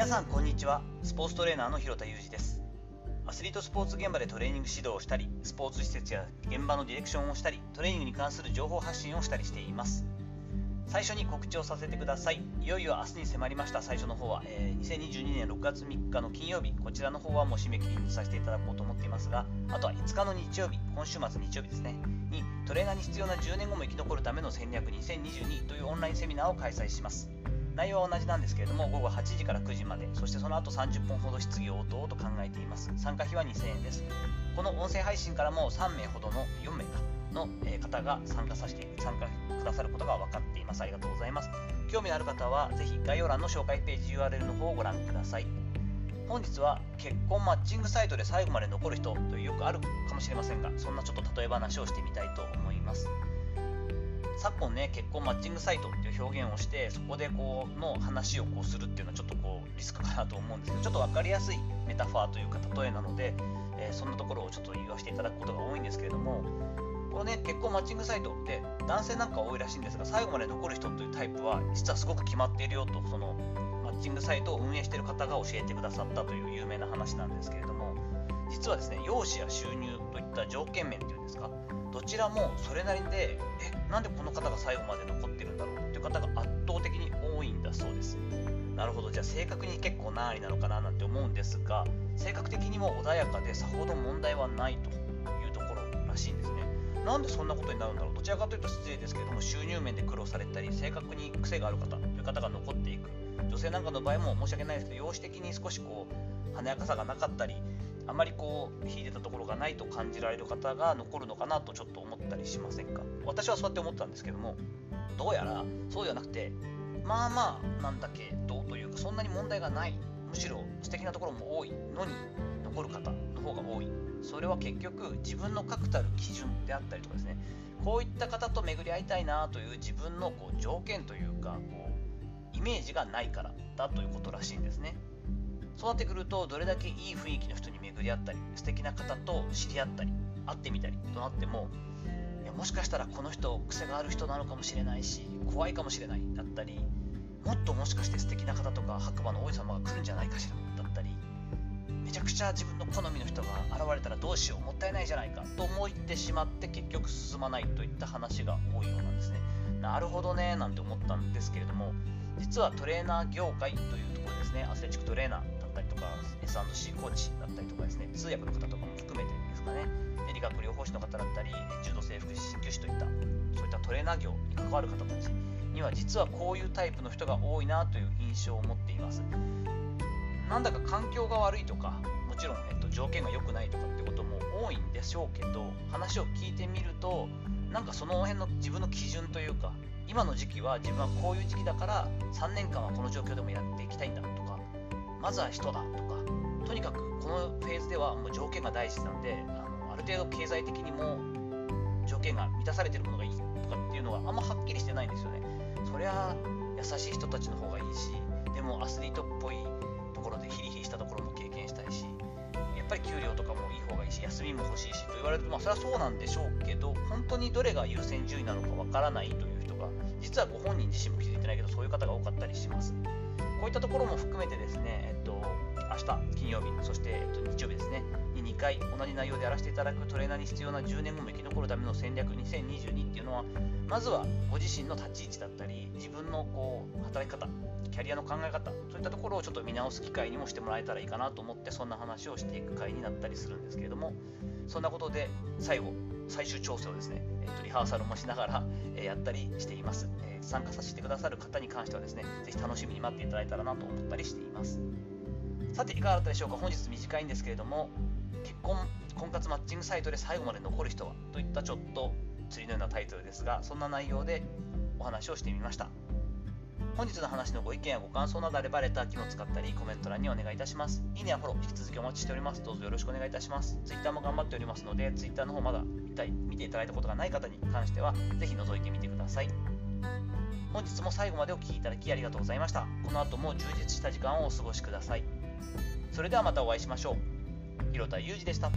皆さんこんにちは。スポーツトレーナーの広田裕二です。アスリートスポーツ現場でトレーニング指導をしたりスポーツ施設や現場のディレクションをしたりトレーニングに関する情報発信をしたりしています。最初に告知をさせてください。いよいよ明日に迫りました。最初の方は、えー、2022年6月3日の金曜日。こちらの方はもう締め切りにさせていただこうと思っていますがあとは5日の日曜日今週末日曜日ですね。にトレーナーに必要な10年後も生き残るための戦略2022というオンラインセミナーを開催します。内容は同じなんですけれども午後8時から9時までそしてその後30分ほど質疑応答と考えています。参加費は2000円です。この音声配信からも3名ほどの4名かの方が参加させて参加くださることが分かっています。ありがとうございます。興味のある方はぜひ概要欄の紹介ページ URL の方をご覧ください。本日は結婚マッチングサイトで最後まで残る人というよくあるかもしれませんがそんなちょっと例え話をしてみたいと思います。昨今ね結婚マッチングサイトっていう表現をしてそこでこうの話をこうするっていうのはちょっとこうリスクかなと思うんです。けどちょっと分かりやすいメタファーというか例えなので、えー、そんなところをちょっと言わせていただくことが多いんですけれどもこのね結婚マッチングサイトって男性なんか多いらしいんですが最後まで残る人というタイプは実はすごく決まっているよとそのマッチングサイトを運営している方が教えてくださったという有名な話なんですけれども実はですね容姿や収入といった条件面っていうんですかどちらもそれなりでえなんでこの方が最後まで残ってるんだろうっていう方が圧倒的に多いんだそうです。なるほど。じゃあ性格に結構何位なのかななんて思うんですが性格的にも穏やかでさほど問題はないというところらしいんですね。なんでそんなことになるんだろう。どちらかというと失礼ですけども収入面で苦労されたり性格に癖がある方という方が残っていく。女性なんかの場合も申し訳ないですけど容姿的に少しこう華やかさがなかったりあまりこう秀でたところがないと感じられる方が残るのかなとちょっと思ったりしませんか？私はそうやって思ったんですけどもどうやらそうではなくてまあまあなんだけどというかそんなに問題がないむしろ素敵なところも多いのに残る方の方が多い。それは結局自分の確たる基準であったりとかですねこういった方と巡り合いたいなという自分のこう条件というかこうイメージがないからだということらしいんですね。そうなってくるとどれだけいい雰囲気の人に巡り合ったり素敵な方と知り合ったり会ってみたりとなってもいやもしかしたらこの人癖がある人なのかもしれないし怖いかもしれないだったりもっともしかして素敵な方とか白馬の王子様が来るんじゃないかしらだったりめちゃくちゃ自分の好みの人が現れたらどうしようもったいないじゃないかと思ってしまって結局進まないといった話が多いようなんですね。なるほどねなんて思ったんですけれども実はトレーナー業界というところですね。アスレチックトレーナー。とか S&C コーチだったりとかですね通訳の方とかも含めてですかね理学療法士の方だったり柔道整復師鍼灸師といったそういったトレーナー業に関わる方たちには実はこういうタイプの人が多いなという印象を持っています。なんだか環境が悪いとかもちろん、えっと、条件が良くないとかってことも多いんでしょうけど話を聞いてみるとなんかその辺の自分の基準というか今の時期は自分はこういう時期だから3年間はこの状況でもやっていきたいんだとまずは人だとか。とにかくこのフェーズではもう条件が大事なのであのある程度経済的にも条件が満たされてるものがいいとかっていうのがあんまはっきりしてないんですよね。そりゃ優しい人たちの方がいいしでもアスリートっぽいところでヒリヒリしたところも経験したいしやっぱり給料とかもいい方がいいし休みも欲しいしと言われるとまあそれはそうなんでしょうけど本当にどれが優先順位なのかわからないという実はご本人自身も気づいてないけどそういう方が多かったりします。こういったところも含めてですね、えっと、明日金曜日、そして、えっと、日、回同じ内容でやらせていただくトレーナーに必要な10年後も生き残るための戦略2022っていうのは、まずはご自身の立ち位置だったり、自分のこう働き方、キャリアの考え方、そういったところをちょっと見直す機会にもしてもらえたらいいかなと思って、そんな話をしていく回になったりするんですけれども、そんなことで最後、最終調整をですね、えっと、リハーサルもしながら、えやったりしています。え参加させてくださる方に関してはですね、ぜひ楽しみに待っていただいたらなと思ったりしています。さて、いかがだったでしょうか？本日短いんですけれども、結婚、婚活マッチングサイトで最後まで残る人はといったちょっと釣りのようなタイトルですが、そんな内容でお話をしてみました。本日の話のご意見やご感想などあればレター機能を使ったりコメント欄にお願いいたします。いいねやフォロー引き続きお待ちしております。どうぞよろしくお願いいたします。Twitter も頑張っておりますので、Twitter の方まだ見たい見ていただいたことがない方に関しては、ぜひ覗いてみてください。本日も最後までお聴きいただきありがとうございました。この後も充実した時間をお過ごしください。それではまたお会いしましょう。広田裕二でした。